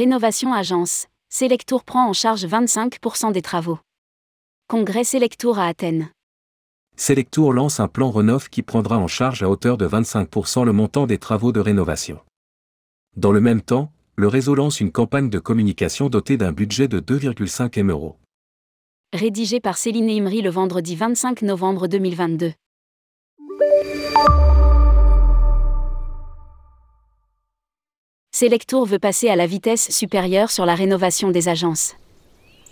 Rénovation Agence, Selectour prend en charge 25% des travaux. Congrès Selectour à Athènes. Selectour lance un plan Renov qui prendra en charge à hauteur de 25% le montant des travaux de rénovation. Dans le même temps, le réseau lance une campagne de communication dotée d'un budget de 2,5 M euros. Rédigé par Céline Imri le vendredi 25 novembre 2022. Selectour veut passer à la vitesse supérieure sur la rénovation des agences.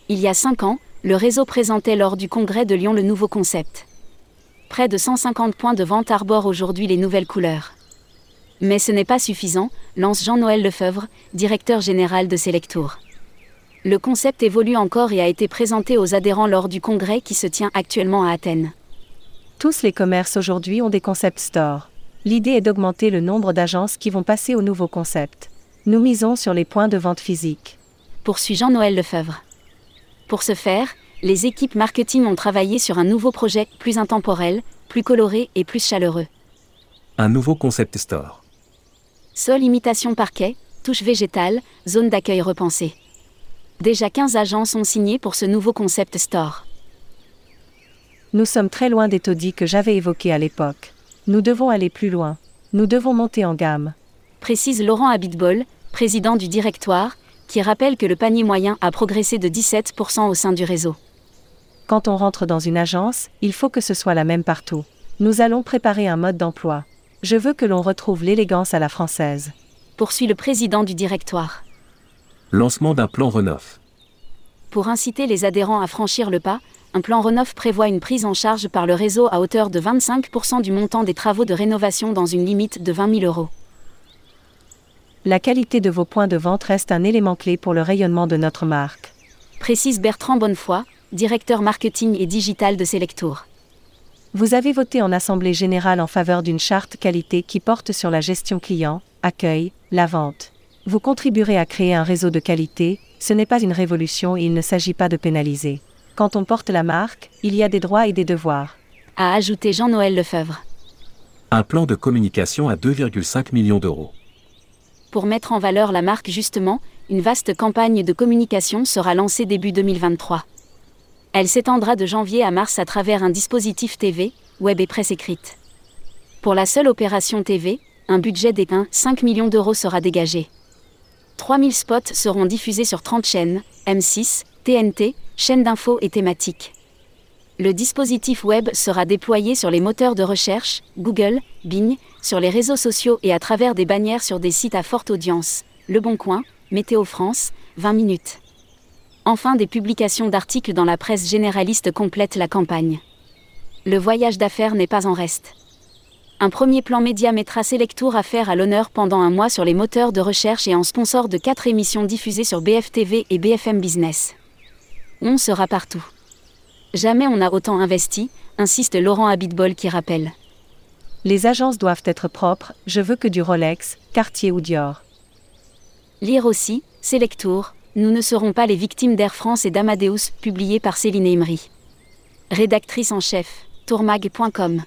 Il y a cinq ans, le réseau présentait lors du congrès de Lyon le nouveau concept. Près de 150 points de vente arborent aujourd'hui les nouvelles couleurs. Mais ce n'est pas suffisant, lance Jean-Noël Lefebvre, directeur général de Selectour. Le concept évolue encore et a été présenté aux adhérents lors du congrès qui se tient actuellement à Athènes. Tous les commerces aujourd'hui ont des concept stores. L'idée est d'augmenter le nombre d'agences qui vont passer au nouveau concept. Nous misons sur les points de vente physiques. Poursuit Jean-Noël Lefebvre. Pour ce faire, les équipes marketing ont travaillé sur un nouveau projet plus intemporel, plus coloré et plus chaleureux. Un nouveau concept store. Sol imitation parquet, touche végétale, zone d'accueil repensée. Déjà 15 agences sont signées pour ce nouveau concept store. Nous sommes très loin des taudis que j'avais évoqués à l'époque. Nous devons aller plus loin. Nous devons monter en gamme. Précise Laurent Abitbol, président du directoire, qui rappelle que le panier moyen a progressé de 17% au sein du réseau. Quand on rentre dans une agence, il faut que ce soit la même partout. Nous allons préparer un mode d'emploi. Je veux que l'on retrouve l'élégance à la française. Poursuit le président du directoire. Lancement d'un plan Renov. Pour inciter les adhérents à franchir le pas, un plan Renov prévoit une prise en charge par le réseau à hauteur de 25% du montant des travaux de rénovation dans une limite de 20 000 euros. La qualité de vos points de vente reste un élément clé pour le rayonnement de notre marque. Précise Bertrand Bonnefoy, directeur marketing et digital de Selectour. Vous avez voté en Assemblée générale en faveur d'une charte qualité qui porte sur la gestion client, accueil, la vente. Vous contribuerez à créer un réseau de qualité, ce n'est pas une révolution et il ne s'agit pas de pénaliser. Quand on porte la marque, il y a des droits et des devoirs. A ajouté Jean-Noël Lefebvre. Un plan de communication à 2,5 millions d'euros. Pour mettre en valeur la marque justement, une vaste campagne de communication sera lancée début 2023. Elle s'étendra de janvier à mars à travers un dispositif TV, web et presse écrite. Pour la seule opération TV, un budget des 5 millions d'euros sera dégagé. 3000 spots seront diffusés sur 30 chaînes, M6, TNT, chaînes d'infos et thématiques. Le dispositif web sera déployé sur les moteurs de recherche, Google, Bing, sur les réseaux sociaux et à travers des bannières sur des sites à forte audience, Le Bon Coin, Météo France, 20 minutes. Enfin, des publications d'articles dans la presse généraliste complètent la campagne. Le voyage d'affaires n'est pas en reste. Un premier plan média mettra Selectour à faire à l'honneur pendant un mois sur les moteurs de recherche et en sponsor de quatre émissions diffusées sur BFTV et BFM Business. On sera partout. Jamais on n'a autant investi, insiste Laurent Abitbol qui rappelle. Les agences doivent être propres, je veux que du Rolex, Cartier ou Dior. Lire aussi, Selectour, Nous ne serons pas les victimes d'Air France et d'Amadeus, publié par Céline Imri. Rédactrice en chef, tourmag.com.